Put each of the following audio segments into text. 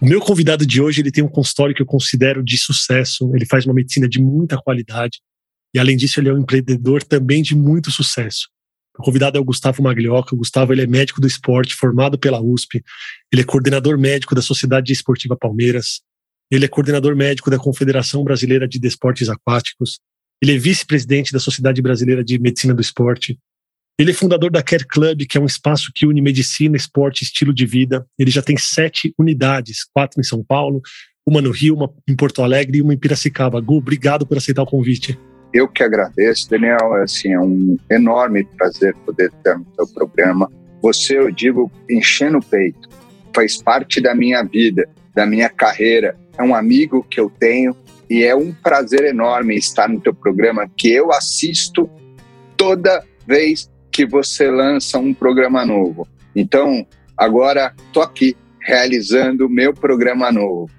O meu convidado de hoje ele tem um consultório que eu considero de sucesso. Ele faz uma medicina de muita qualidade e, além disso, ele é um empreendedor também de muito sucesso. O convidado é o Gustavo Maglioca. O Gustavo ele é médico do esporte, formado pela USP. Ele é coordenador médico da Sociedade Esportiva Palmeiras. Ele é coordenador médico da Confederação Brasileira de Desportes Aquáticos. Ele é vice-presidente da Sociedade Brasileira de Medicina do Esporte. Ele é fundador da Care Club, que é um espaço que une medicina, esporte estilo de vida. Ele já tem sete unidades, quatro em São Paulo, uma no Rio, uma em Porto Alegre e uma em Piracicaba. Gu, obrigado por aceitar o convite. Eu que agradeço, Daniel. Assim, é um enorme prazer poder estar no seu programa. Você, eu digo, enchendo o peito. Faz parte da minha vida, da minha carreira. É um amigo que eu tenho e é um prazer enorme estar no teu programa que eu assisto toda vez que você lança um programa novo. Então, agora estou aqui realizando o meu programa novo.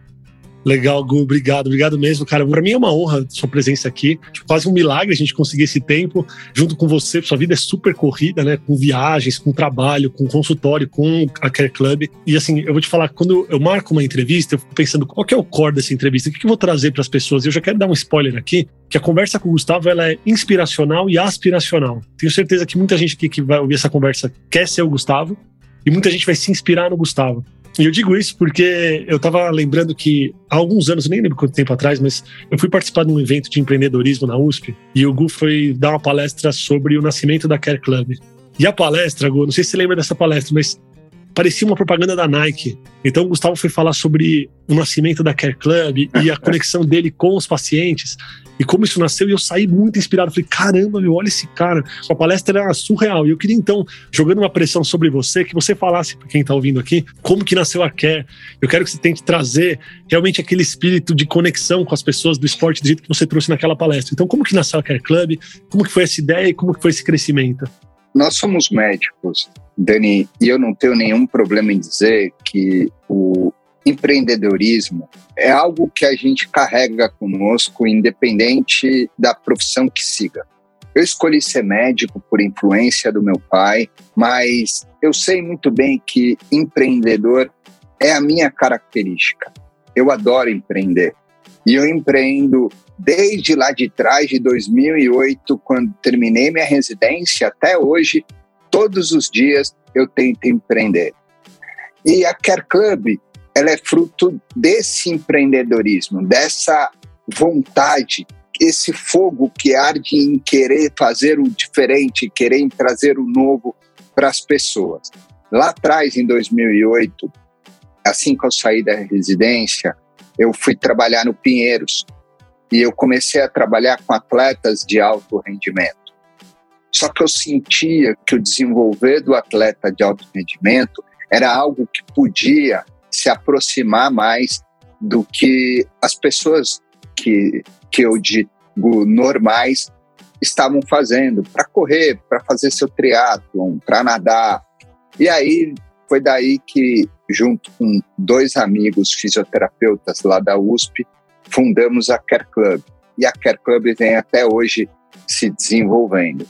Legal, Gu, obrigado, obrigado mesmo, cara. Para mim é uma honra sua presença aqui. Quase um milagre a gente conseguir esse tempo junto com você. Sua vida é super corrida, né? Com viagens, com trabalho, com consultório, com a Care Club. E assim, eu vou te falar, quando eu marco uma entrevista, eu fico pensando qual é o core dessa entrevista, o que eu vou trazer para as pessoas. Eu já quero dar um spoiler aqui, que a conversa com o Gustavo ela é inspiracional e aspiracional. Tenho certeza que muita gente aqui que vai ouvir essa conversa quer ser o Gustavo e muita gente vai se inspirar no Gustavo. E eu digo isso porque eu estava lembrando que há alguns anos, nem lembro quanto tempo atrás, mas eu fui participar de um evento de empreendedorismo na USP e o Gu foi dar uma palestra sobre o nascimento da Care Club. E a palestra, Gu, não sei se você lembra dessa palestra, mas parecia uma propaganda da Nike. Então o Gustavo foi falar sobre o nascimento da Care Club e a conexão dele com os pacientes e como isso nasceu. E eu saí muito inspirado. Falei, caramba, meu, olha esse cara. A palestra era surreal. E eu queria então, jogando uma pressão sobre você, que você falasse para quem está ouvindo aqui, como que nasceu a Care. Eu quero que você tente trazer realmente aquele espírito de conexão com as pessoas do esporte do jeito que você trouxe naquela palestra. Então, como que nasceu a Care Club? Como que foi essa ideia e como que foi esse crescimento? Nós somos médicos, Dani, e eu não tenho nenhum problema em dizer que o empreendedorismo é algo que a gente carrega conosco, independente da profissão que siga. Eu escolhi ser médico por influência do meu pai, mas eu sei muito bem que empreendedor é a minha característica. Eu adoro empreender. E eu empreendo desde lá de trás, de 2008, quando terminei minha residência, até hoje, todos os dias eu tento empreender. E a Care Club, ela é fruto desse empreendedorismo, dessa vontade, esse fogo que arde em querer fazer o diferente, querer trazer o novo para as pessoas. Lá atrás, em 2008, assim que eu saí da residência, eu fui trabalhar no Pinheiros, e eu comecei a trabalhar com atletas de alto rendimento. Só que eu sentia que o desenvolver do atleta de alto rendimento era algo que podia se aproximar mais do que as pessoas que, que eu digo normais estavam fazendo para correr, para fazer seu triatlon, para nadar. E aí foi daí que, junto com dois amigos fisioterapeutas lá da USP, fundamos a Care Club. E a Care Club vem até hoje se desenvolvendo.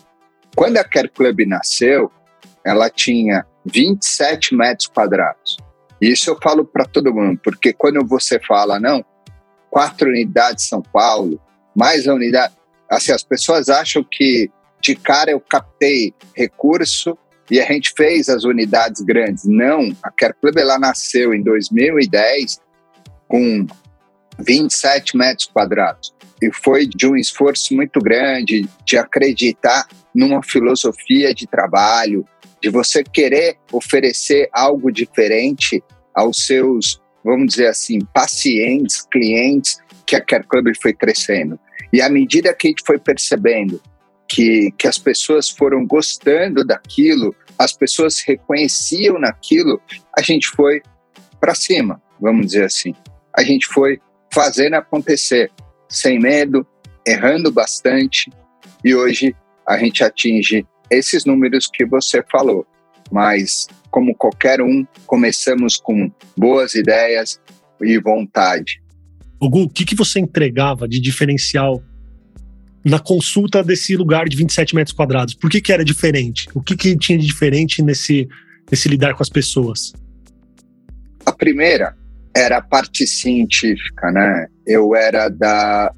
Quando a Care Club nasceu, ela tinha 27 metros quadrados. Isso eu falo para todo mundo, porque quando você fala, não, quatro unidades São Paulo, mais a unidade. Assim, as pessoas acham que de cara eu captei recurso e a gente fez as unidades grandes. Não, a Care Club ela nasceu em 2010 com 27 metros quadrados. E foi de um esforço muito grande de acreditar numa filosofia de trabalho, de você querer oferecer algo diferente aos seus, vamos dizer assim, pacientes, clientes, que a Care Club foi crescendo. E à medida que a gente foi percebendo que, que as pessoas foram gostando daquilo, as pessoas reconheciam naquilo, a gente foi para cima, vamos dizer assim. A gente foi fazendo acontecer, sem medo, errando bastante, e hoje a gente atinge esses números que você falou. Mas, como qualquer um, começamos com boas ideias e vontade. O Gu, o que, que você entregava de diferencial na consulta desse lugar de 27 metros quadrados? Por que, que era diferente? O que, que tinha de diferente nesse, nesse lidar com as pessoas? A primeira era a parte científica, né? Eu era da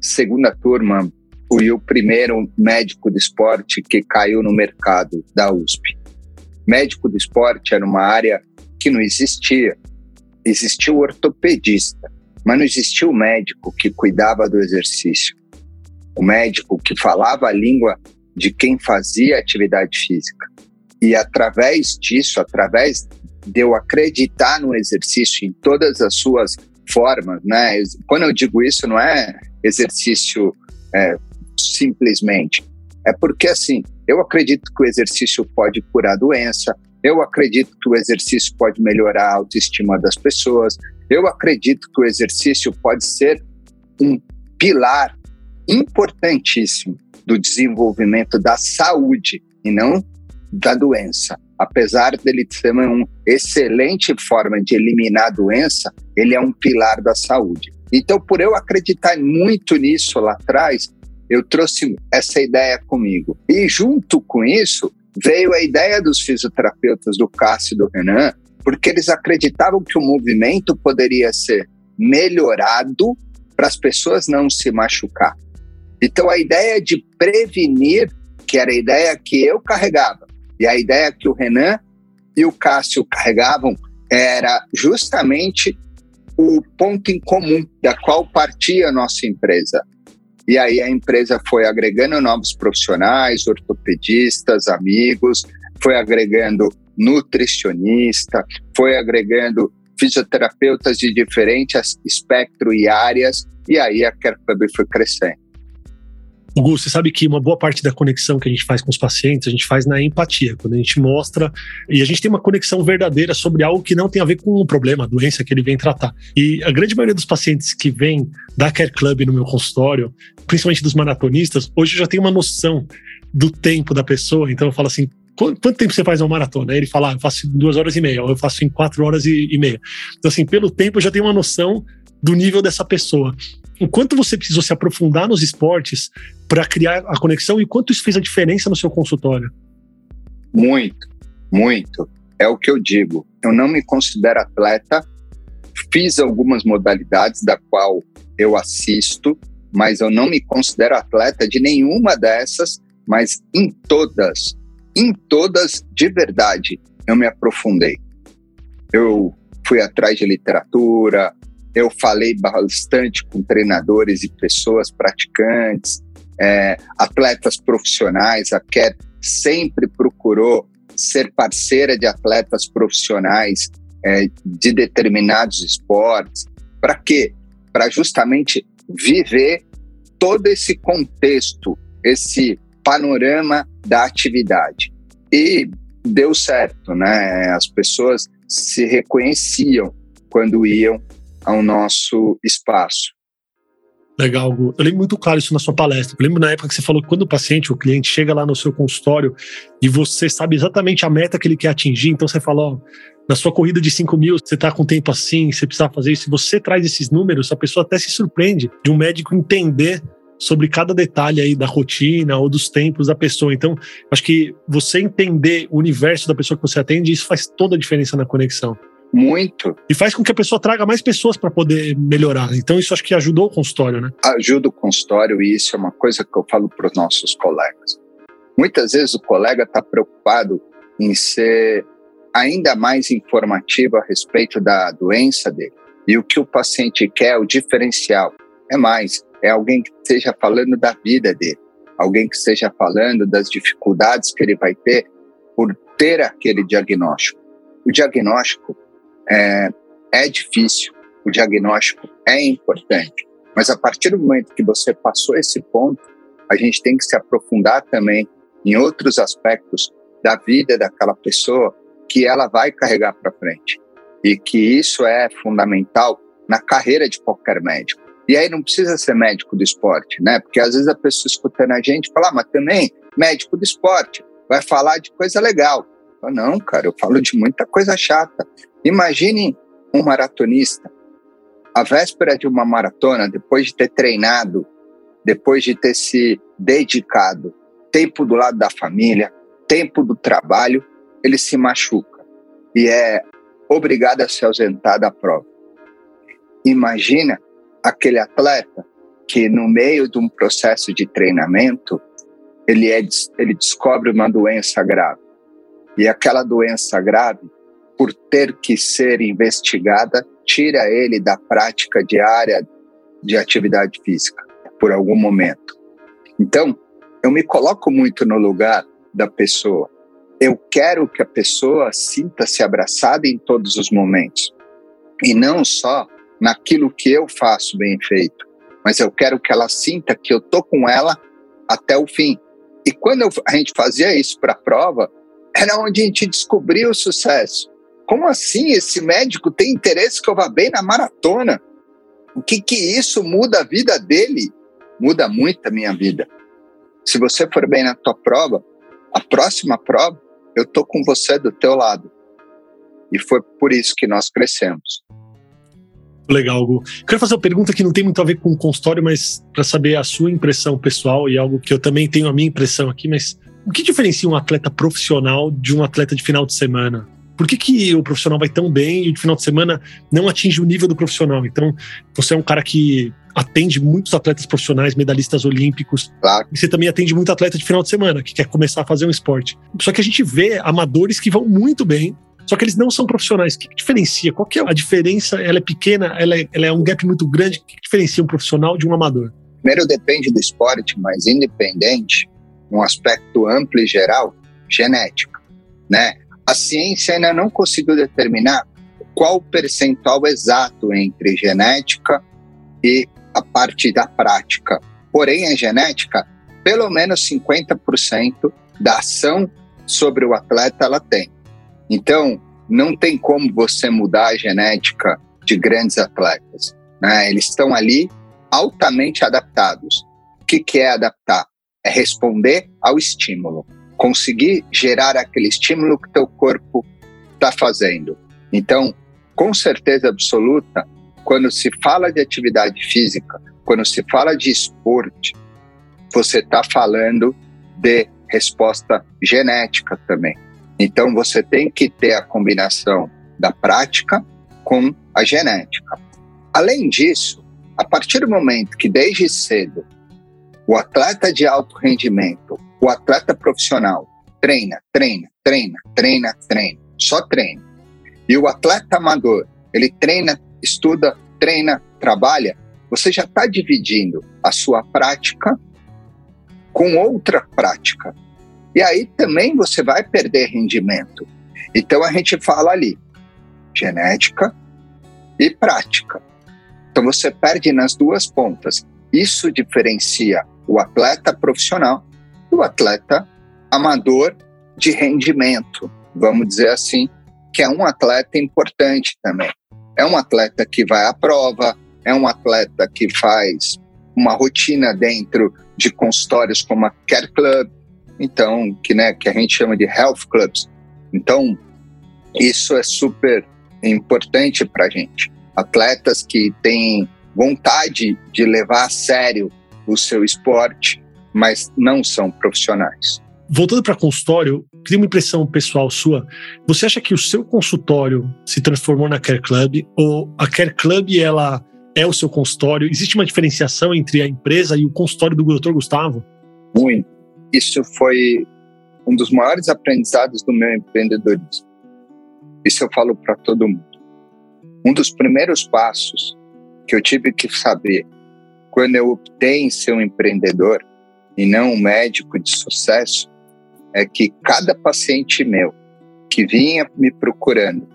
segunda turma, fui o primeiro médico de esporte que caiu no mercado da USP. Médico de esporte era uma área que não existia. Existia o ortopedista, mas não existia o médico que cuidava do exercício. O médico que falava a língua de quem fazia atividade física. E através disso, através de eu acreditar no exercício em todas as suas formas, né? Quando eu digo isso, não é exercício é, simplesmente. É porque, assim, eu acredito que o exercício pode curar doença, eu acredito que o exercício pode melhorar a autoestima das pessoas, eu acredito que o exercício pode ser um pilar importantíssimo do desenvolvimento da saúde e não da doença. Apesar dele ser uma excelente forma de eliminar a doença, ele é um pilar da saúde. Então, por eu acreditar muito nisso lá atrás, eu trouxe essa ideia comigo. E junto com isso, veio a ideia dos fisioterapeutas do Cássio e do Renan, porque eles acreditavam que o movimento poderia ser melhorado para as pessoas não se machucar. Então, a ideia de prevenir, que era a ideia que eu carregava, e a ideia que o Renan e o Cássio carregavam, era justamente o ponto em comum da qual partia a nossa empresa. E aí a empresa foi agregando novos profissionais, ortopedistas, amigos, foi agregando nutricionista, foi agregando fisioterapeutas de diferentes espectro e áreas, e aí a Care Club foi crescendo. Hugo, você sabe que uma boa parte da conexão que a gente faz com os pacientes, a gente faz na empatia, quando a gente mostra e a gente tem uma conexão verdadeira sobre algo que não tem a ver com o problema, a doença que ele vem tratar. E a grande maioria dos pacientes que vêm da Care Club no meu consultório, principalmente dos maratonistas, hoje eu já tenho uma noção do tempo da pessoa, então eu falo assim, quanto tempo você faz uma maratona? Ele fala, ah, eu faço em duas horas e meia, ou eu faço em quatro horas e, e meia. Então, assim, pelo tempo eu já tenho uma noção do nível dessa pessoa o quanto você precisou se aprofundar nos esportes para criar a conexão e quanto isso fez a diferença no seu consultório? Muito, muito. É o que eu digo. Eu não me considero atleta. Fiz algumas modalidades da qual eu assisto, mas eu não me considero atleta de nenhuma dessas, mas em todas, em todas de verdade, eu me aprofundei. Eu fui atrás de literatura, eu falei bastante com treinadores e pessoas praticantes, é, atletas profissionais. A Care sempre procurou ser parceira de atletas profissionais é, de determinados esportes. Para quê? Para justamente viver todo esse contexto, esse panorama da atividade. E deu certo, né? As pessoas se reconheciam quando iam ao nosso espaço. Legal, Gu. Eu lembro muito claro isso na sua palestra. Eu lembro na época que você falou que quando o paciente, o cliente, chega lá no seu consultório e você sabe exatamente a meta que ele quer atingir, então você fala, na sua corrida de 5 mil, você está com tempo assim, você precisa fazer isso. Se você traz esses números, a pessoa até se surpreende de um médico entender sobre cada detalhe aí da rotina ou dos tempos da pessoa. Então, acho que você entender o universo da pessoa que você atende, isso faz toda a diferença na conexão. Muito. E faz com que a pessoa traga mais pessoas para poder melhorar. Então, isso acho que ajudou o consultório, né? Ajuda o consultório e isso é uma coisa que eu falo para os nossos colegas. Muitas vezes o colega está preocupado em ser ainda mais informativo a respeito da doença dele. E o que o paciente quer, o diferencial, é mais, é alguém que esteja falando da vida dele, alguém que esteja falando das dificuldades que ele vai ter por ter aquele diagnóstico. O diagnóstico é, é difícil, o diagnóstico é importante, mas a partir do momento que você passou esse ponto, a gente tem que se aprofundar também em outros aspectos da vida daquela pessoa que ela vai carregar para frente. E que isso é fundamental na carreira de qualquer médico. E aí não precisa ser médico do esporte, né? Porque às vezes a pessoa escutando a gente fala, ah, mas também médico do esporte vai falar de coisa legal. Falo, não, cara, eu falo de muita coisa chata. Imagine um maratonista, a véspera de uma maratona, depois de ter treinado, depois de ter se dedicado, tempo do lado da família, tempo do trabalho, ele se machuca e é obrigado a se ausentar da prova. Imagina aquele atleta que no meio de um processo de treinamento ele, é, ele descobre uma doença grave e aquela doença grave por ter que ser investigada tira ele da prática diária de atividade física por algum momento. Então, eu me coloco muito no lugar da pessoa. Eu quero que a pessoa sinta-se abraçada em todos os momentos. E não só naquilo que eu faço bem feito, mas eu quero que ela sinta que eu tô com ela até o fim. E quando eu, a gente fazia isso para a prova, era onde a gente descobria o sucesso. Como assim esse médico tem interesse que eu vá bem na maratona? O que que isso muda a vida dele? Muda muito a minha vida. Se você for bem na tua prova, a próxima prova, eu tô com você do teu lado. E foi por isso que nós crescemos. Legal, Gu. Quero fazer uma pergunta que não tem muito a ver com o consultório, mas para saber a sua impressão pessoal e algo que eu também tenho a minha impressão aqui, mas o que diferencia um atleta profissional de um atleta de final de semana? Por que, que o profissional vai tão bem e o final de semana não atinge o nível do profissional? Então, você é um cara que atende muitos atletas profissionais, medalhistas olímpicos. Claro. E você também atende muito atleta de final de semana, que quer começar a fazer um esporte. Só que a gente vê amadores que vão muito bem, só que eles não são profissionais. O que, que diferencia? Qual que é a diferença? Ela é pequena? Ela é, ela é um gap muito grande? O que, que diferencia um profissional de um amador? Primeiro depende do esporte, mas independente, um aspecto amplo e geral, genética, né? A ciência ainda não conseguiu determinar qual o percentual exato entre genética e a parte da prática. Porém, a genética, pelo menos 50% da ação sobre o atleta ela tem. Então, não tem como você mudar a genética de grandes atletas. Né? Eles estão ali altamente adaptados. O que, que é adaptar? É responder ao estímulo, conseguir gerar aquele estímulo que teu corpo está fazendo. Então, com certeza absoluta, quando se fala de atividade física, quando se fala de esporte, você está falando de resposta genética também. Então você tem que ter a combinação da prática com a genética. Além disso, a partir do momento que desde cedo o atleta de alto rendimento, o atleta profissional treina, treina, treina, treina, treina, só treina. E o atleta amador, ele treina, estuda, treina, trabalha, você já está dividindo a sua prática com outra prática. E aí também você vai perder rendimento. Então a gente fala ali genética e prática. Então você perde nas duas pontas. Isso diferencia o atleta profissional do atleta amador de rendimento, vamos dizer assim, que é um atleta importante também. É um atleta que vai à prova, é um atleta que faz uma rotina dentro de consultórios como a Care Club, então que né que a gente chama de health clubs. Então isso é super importante para a gente. Atletas que têm vontade de levar a sério o seu esporte, mas não são profissionais. Voltando para consultório, queria uma impressão pessoal sua. Você acha que o seu consultório se transformou na Care Club ou a Care Club ela é o seu consultório? Existe uma diferenciação entre a empresa e o consultório do Dr. Gustavo? Muito isso foi um dos maiores aprendizados do meu empreendedorismo. Isso eu falo para todo mundo. Um dos primeiros passos que eu tive que saber quando eu optei em ser um empreendedor e não um médico de sucesso é que cada paciente meu que vinha me procurando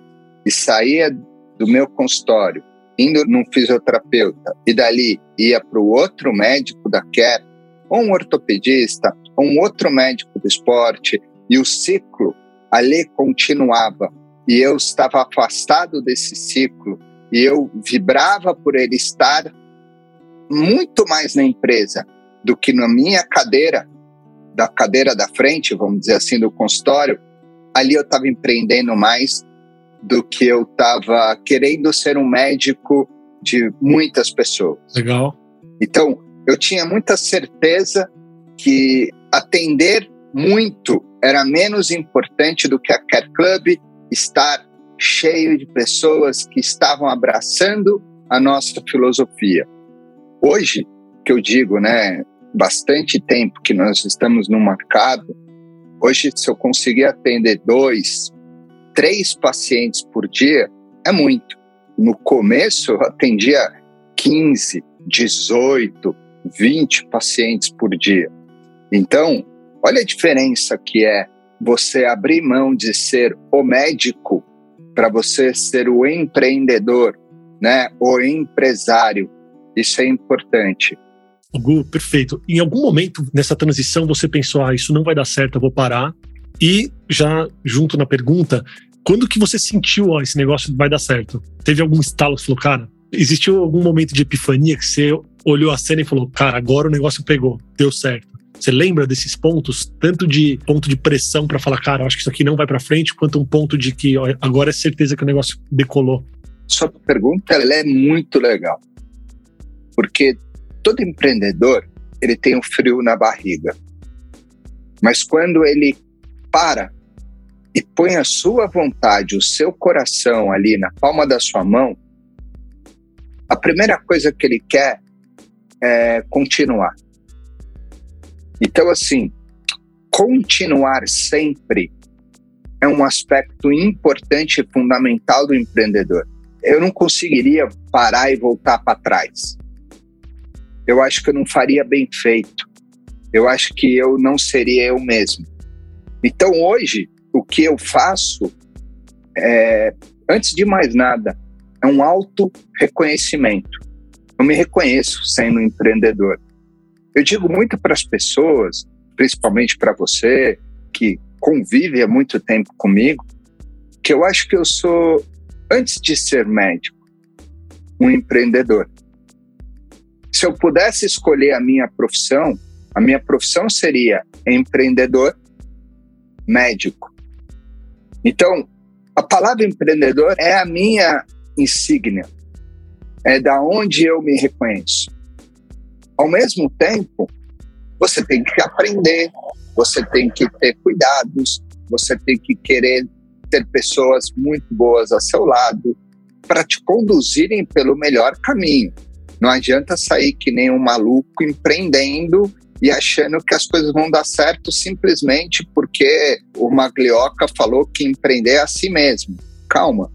e saía do meu consultório, indo num fisioterapeuta e dali ia para o outro médico da Care, ou um ortopedista, um outro médico do esporte e o ciclo ali continuava. E eu estava afastado desse ciclo e eu vibrava por ele estar muito mais na empresa do que na minha cadeira, da cadeira da frente, vamos dizer assim, do consultório, ali eu estava empreendendo mais do que eu estava querendo ser um médico de muitas pessoas. Legal. Então, eu tinha muita certeza que atender muito era menos importante do que a Care Club estar cheio de pessoas que estavam abraçando a nossa filosofia. Hoje, que eu digo, né, bastante tempo que nós estamos no mercado, hoje se eu conseguir atender dois, três pacientes por dia, é muito. No começo eu atendia 15, 18, 20 pacientes por dia. Então, olha a diferença que é você abrir mão de ser o médico para você ser o empreendedor, né? O empresário. Isso é importante. Gu, perfeito. Em algum momento nessa transição você pensou, ah, isso não vai dar certo, eu vou parar. E já junto na pergunta, quando que você sentiu, ó, esse negócio vai dar certo? Teve algum estalo que falou, cara, existiu algum momento de epifania que você olhou a cena e falou, cara, agora o negócio pegou, deu certo? Você lembra desses pontos, tanto de ponto de pressão para falar, cara, acho que isso aqui não vai para frente, quanto um ponto de que ó, agora é certeza que o negócio decolou? Sua pergunta ela é muito legal, porque todo empreendedor ele tem um frio na barriga, mas quando ele para e põe a sua vontade, o seu coração ali na palma da sua mão, a primeira coisa que ele quer é continuar. Então, assim, continuar sempre é um aspecto importante e fundamental do empreendedor. Eu não conseguiria parar e voltar para trás. Eu acho que eu não faria bem feito. Eu acho que eu não seria eu mesmo. Então, hoje, o que eu faço é, antes de mais nada, é um auto reconhecimento. Eu me reconheço sendo empreendedor. Eu digo muito para as pessoas, principalmente para você, que convive há muito tempo comigo, que eu acho que eu sou, antes de ser médico, um empreendedor. Se eu pudesse escolher a minha profissão, a minha profissão seria empreendedor médico. Então, a palavra empreendedor é a minha insígnia, é da onde eu me reconheço. Ao mesmo tempo, você tem que aprender, você tem que ter cuidados, você tem que querer ter pessoas muito boas a seu lado para te conduzirem pelo melhor caminho. Não adianta sair que nem um maluco empreendendo e achando que as coisas vão dar certo simplesmente porque o Maglioca falou que empreender é a si mesmo. Calma.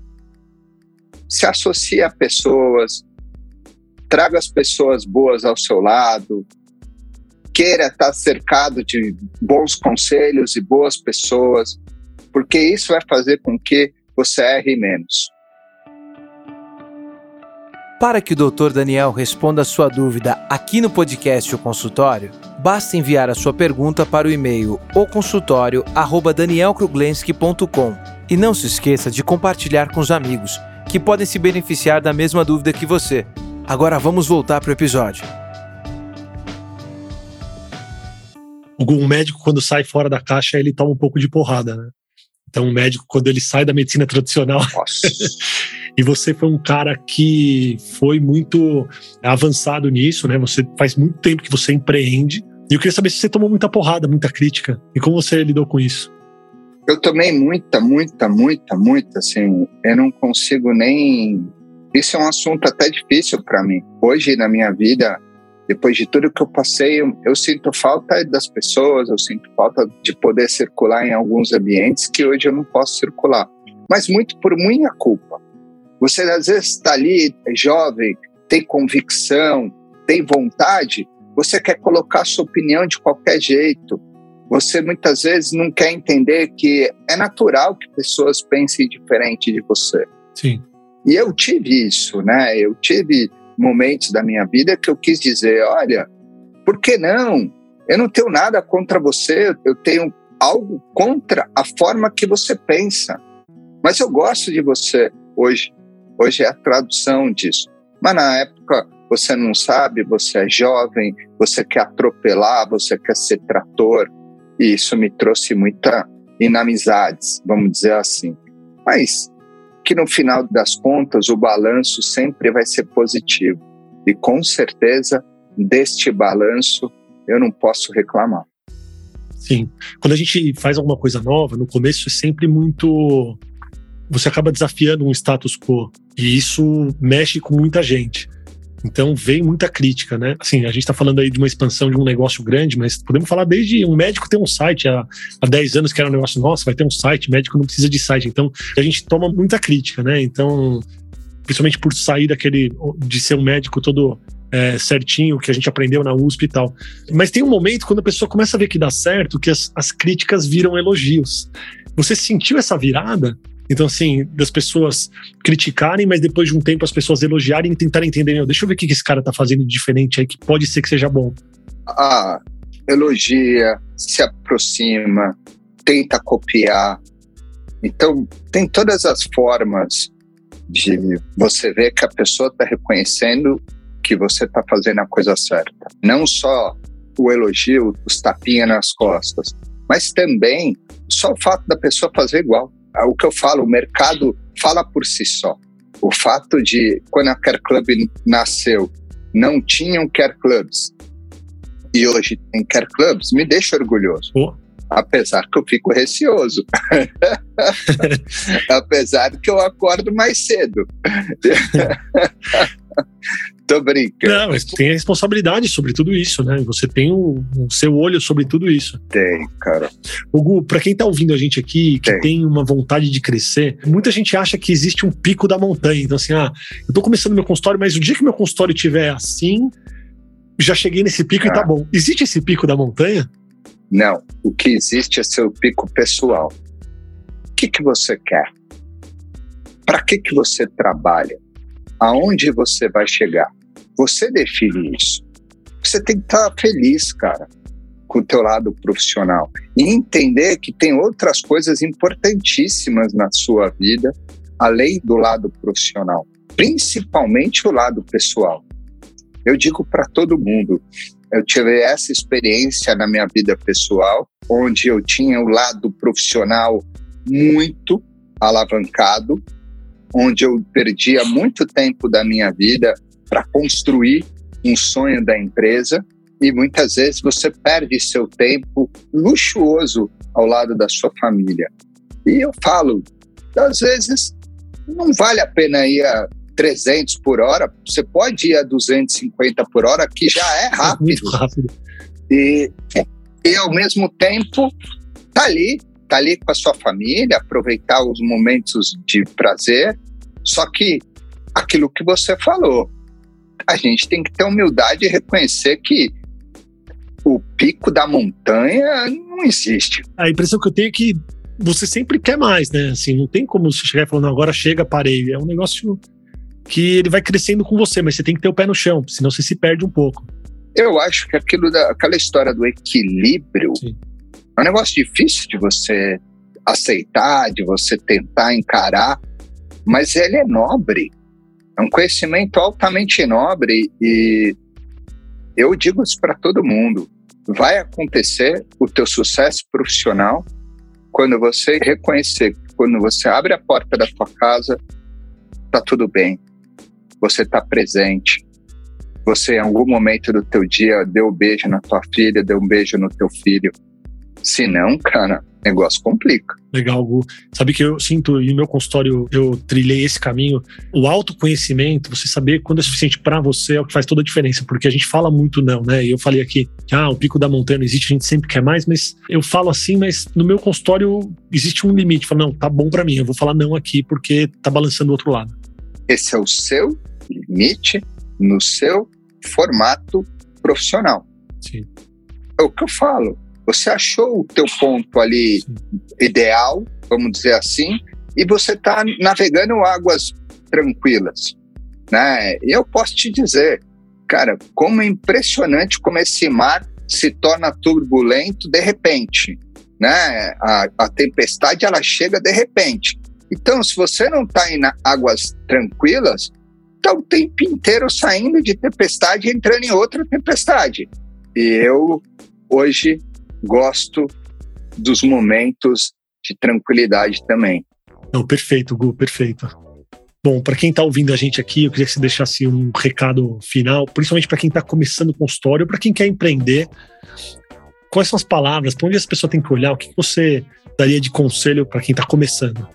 Se associe a pessoas, traga as pessoas boas ao seu lado, queira estar cercado de bons conselhos e boas pessoas, porque isso vai fazer com que você erre menos. Para que o Dr. Daniel responda a sua dúvida aqui no podcast O Consultório, basta enviar a sua pergunta para o e-mail oconsultório@danielkruglenski.com e não se esqueça de compartilhar com os amigos que podem se beneficiar da mesma dúvida que você. Agora vamos voltar para o episódio. O médico, quando sai fora da caixa, ele toma um pouco de porrada, né? Então, o médico, quando ele sai da medicina tradicional. e você foi um cara que foi muito avançado nisso, né? Você faz muito tempo que você empreende. E eu queria saber se você tomou muita porrada, muita crítica. E como você lidou com isso? Eu tomei muita, muita, muita, muita, assim. Eu não consigo nem isso é um assunto até difícil para mim. Hoje, na minha vida, depois de tudo que eu passei, eu, eu, sinto falta das pessoas, eu sinto falta de poder circular em alguns ambientes que hoje eu não posso circular. Mas muito por minha culpa. Você às vezes está ali, é jovem, tem convicção, tem vontade, você quer colocar sua opinião de qualquer jeito. Você muitas vezes não quer entender que é natural que pessoas pensem diferente de você. Sim. E eu tive isso, né? Eu tive momentos da minha vida que eu quis dizer: olha, por que não? Eu não tenho nada contra você, eu tenho algo contra a forma que você pensa. Mas eu gosto de você hoje. Hoje é a tradução disso. Mas na época você não sabe, você é jovem, você quer atropelar, você quer ser trator. E isso me trouxe muita inamizades, vamos dizer assim. Mas que no final das contas o balanço sempre vai ser positivo. E com certeza, deste balanço, eu não posso reclamar. Sim. Quando a gente faz alguma coisa nova, no começo é sempre muito. Você acaba desafiando um status quo. E isso mexe com muita gente. Então vem muita crítica, né? Assim, a gente está falando aí de uma expansão de um negócio grande, mas podemos falar desde um médico ter um site há, há 10 anos que era um negócio, nossa, vai ter um site, médico não precisa de site. Então a gente toma muita crítica, né? Então, principalmente por sair daquele de ser um médico todo é, certinho, que a gente aprendeu na USP e tal. Mas tem um momento quando a pessoa começa a ver que dá certo, que as, as críticas viram elogios. Você sentiu essa virada? Então, assim, das pessoas criticarem, mas depois de um tempo as pessoas elogiarem e tentarem entender, deixa eu ver o que esse cara tá fazendo de diferente aí, que pode ser que seja bom. Ah, elogia, se aproxima, tenta copiar. Então, tem todas as formas de você ver que a pessoa está reconhecendo que você está fazendo a coisa certa. Não só o elogio, os tapinhas nas costas, mas também só o fato da pessoa fazer igual. É o que eu falo, o mercado fala por si só. O fato de, quando a Care Club nasceu, não tinham Care Clubs e hoje tem Care Clubs, me deixa orgulhoso. Oh. Apesar que eu fico receoso. Apesar que eu acordo mais cedo. Tô brincando. Não, mas tem a responsabilidade sobre tudo isso, né? Você tem o, o seu olho sobre tudo isso. Tem, cara. Hugo, pra quem tá ouvindo a gente aqui, que tem. tem uma vontade de crescer, muita gente acha que existe um pico da montanha. Então, assim, ah, eu tô começando meu consultório, mas o dia que meu consultório tiver assim, já cheguei nesse pico ah. e tá ah. bom. Existe esse pico da montanha? Não. O que existe é seu pico pessoal. O que, que você quer? Para que, que você trabalha? Aonde você vai chegar. Você define isso. Você tem que estar feliz, cara, com o teu lado profissional e entender que tem outras coisas importantíssimas na sua vida além do lado profissional, principalmente o lado pessoal. Eu digo para todo mundo, eu tive essa experiência na minha vida pessoal, onde eu tinha o lado profissional muito alavancado onde eu perdia muito tempo da minha vida para construir um sonho da empresa e muitas vezes você perde seu tempo luxuoso ao lado da sua família. E eu falo, às vezes não vale a pena ir a 300 por hora, você pode ir a 250 por hora, que já é rápido. Muito rápido. E, e ao mesmo tempo, tá ali estar tá ali com a sua família, aproveitar os momentos de prazer. Só que aquilo que você falou, a gente tem que ter humildade e reconhecer que o pico da montanha não existe. A impressão que eu tenho é que você sempre quer mais, né? Assim, não tem como você chegar falando, agora chega, parei. É um negócio que ele vai crescendo com você, mas você tem que ter o pé no chão, senão você se perde um pouco. Eu acho que aquilo da, aquela história do equilíbrio Sim. É um negócio difícil de você aceitar, de você tentar encarar, mas ele é nobre. É um conhecimento altamente nobre e eu digo isso para todo mundo. Vai acontecer o teu sucesso profissional quando você reconhecer, quando você abre a porta da tua casa, tá tudo bem. Você está presente. Você em algum momento do teu dia deu um beijo na tua filha, deu um beijo no teu filho. Se não, cara, negócio complica. Legal, Gu. Sabe que eu sinto, e no meu consultório eu trilhei esse caminho, o autoconhecimento, você saber quando é suficiente para você é o que faz toda a diferença, porque a gente fala muito não, né? E eu falei aqui que ah, o pico da montanha não existe, a gente sempre quer mais, mas eu falo assim, mas no meu consultório existe um limite. Falo, não, tá bom para mim, eu vou falar não aqui porque tá balançando o outro lado. Esse é o seu limite no seu formato profissional. Sim. É o que eu falo você achou o teu ponto ali ideal, vamos dizer assim, e você está navegando águas tranquilas, né? E eu posso te dizer, cara, como é impressionante como esse mar se torna turbulento de repente, né? A, a tempestade ela chega de repente. Então, se você não está em águas tranquilas, está o tempo inteiro saindo de tempestade e entrando em outra tempestade. E eu, hoje, gosto dos momentos de tranquilidade também. Não, perfeito, Gu, perfeito. Bom, para quem está ouvindo a gente aqui, eu queria que você deixasse um recado final, principalmente para quem está começando o consultório, para quem quer empreender. Quais são as palavras? Para onde as pessoas têm que olhar? O que você daria de conselho para quem está começando?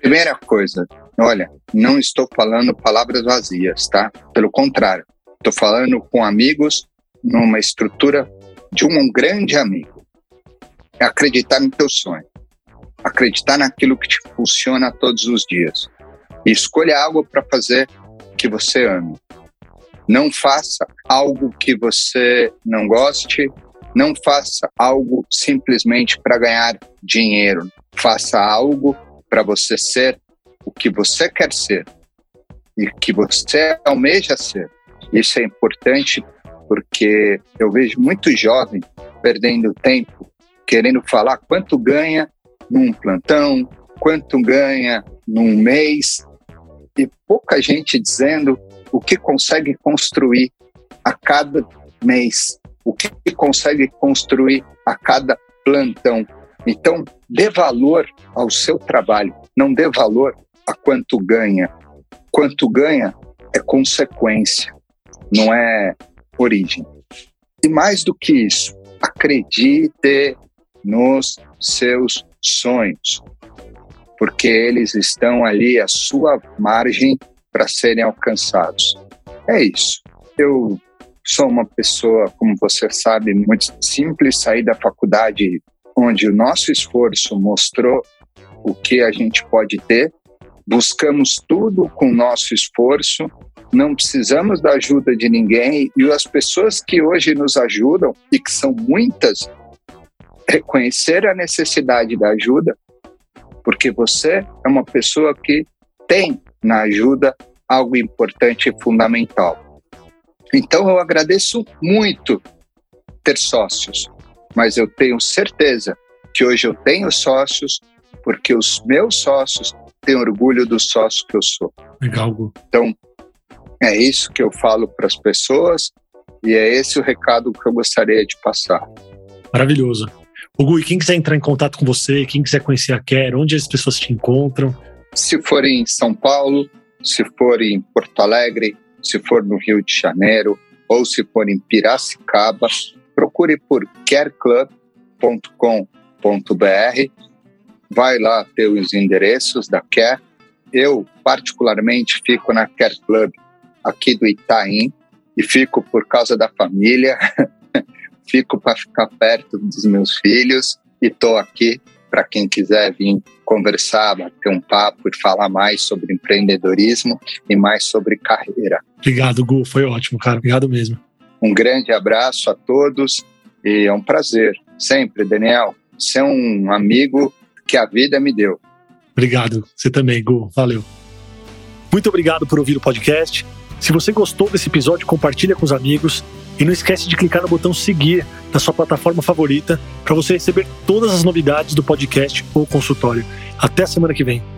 Primeira coisa, olha, não estou falando palavras vazias, tá? Pelo contrário, estou falando com amigos numa estrutura de um grande amigo. É acreditar no teu sonho, acreditar naquilo que te funciona todos os dias. E escolha algo para fazer que você ame. Não faça algo que você não goste, não faça algo simplesmente para ganhar dinheiro. Faça algo para você ser o que você quer ser e que você almeja ser. Isso é importante porque eu vejo muito jovem perdendo tempo querendo falar quanto ganha num plantão, quanto ganha num mês e pouca gente dizendo o que consegue construir a cada mês, o que consegue construir a cada plantão. Então, dê valor ao seu trabalho, não dê valor a quanto ganha. Quanto ganha é consequência, não é origem. E mais do que isso, acredite nos seus sonhos, porque eles estão ali à sua margem para serem alcançados. É isso. Eu sou uma pessoa, como você sabe, muito simples, saí da faculdade onde o nosso esforço mostrou o que a gente pode ter, buscamos tudo com nosso esforço, não precisamos da ajuda de ninguém e as pessoas que hoje nos ajudam, e que são muitas, reconhecer a necessidade da ajuda, porque você é uma pessoa que tem na ajuda algo importante e fundamental. Então eu agradeço muito ter sócios, mas eu tenho certeza que hoje eu tenho sócios porque os meus sócios têm orgulho do sócio que eu sou. Legal. Então, é isso que eu falo para as pessoas e é esse o recado que eu gostaria de passar. Maravilhoso. O Gui, quem quiser entrar em contato com você, quem quiser conhecer a Care, onde as pessoas te encontram? Se for em São Paulo, se for em Porto Alegre, se for no Rio de Janeiro ou se for em Piracicaba, procure por careclub.com.br. Vai lá ter os endereços da Care. Eu, particularmente, fico na Care Club aqui do Itaim e fico por causa da família, fico para ficar perto dos meus filhos e estou aqui para quem quiser vir conversar, bater um papo e falar mais sobre empreendedorismo e mais sobre carreira. Obrigado, Gu, foi ótimo, cara. Obrigado mesmo. Um grande abraço a todos e é um prazer, sempre, Daniel, ser um amigo que a vida me deu. Obrigado, você também, Gu. Valeu. Muito obrigado por ouvir o podcast. Se você gostou desse episódio, compartilha com os amigos e não esquece de clicar no botão seguir na sua plataforma favorita para você receber todas as novidades do podcast ou consultório. Até semana que vem.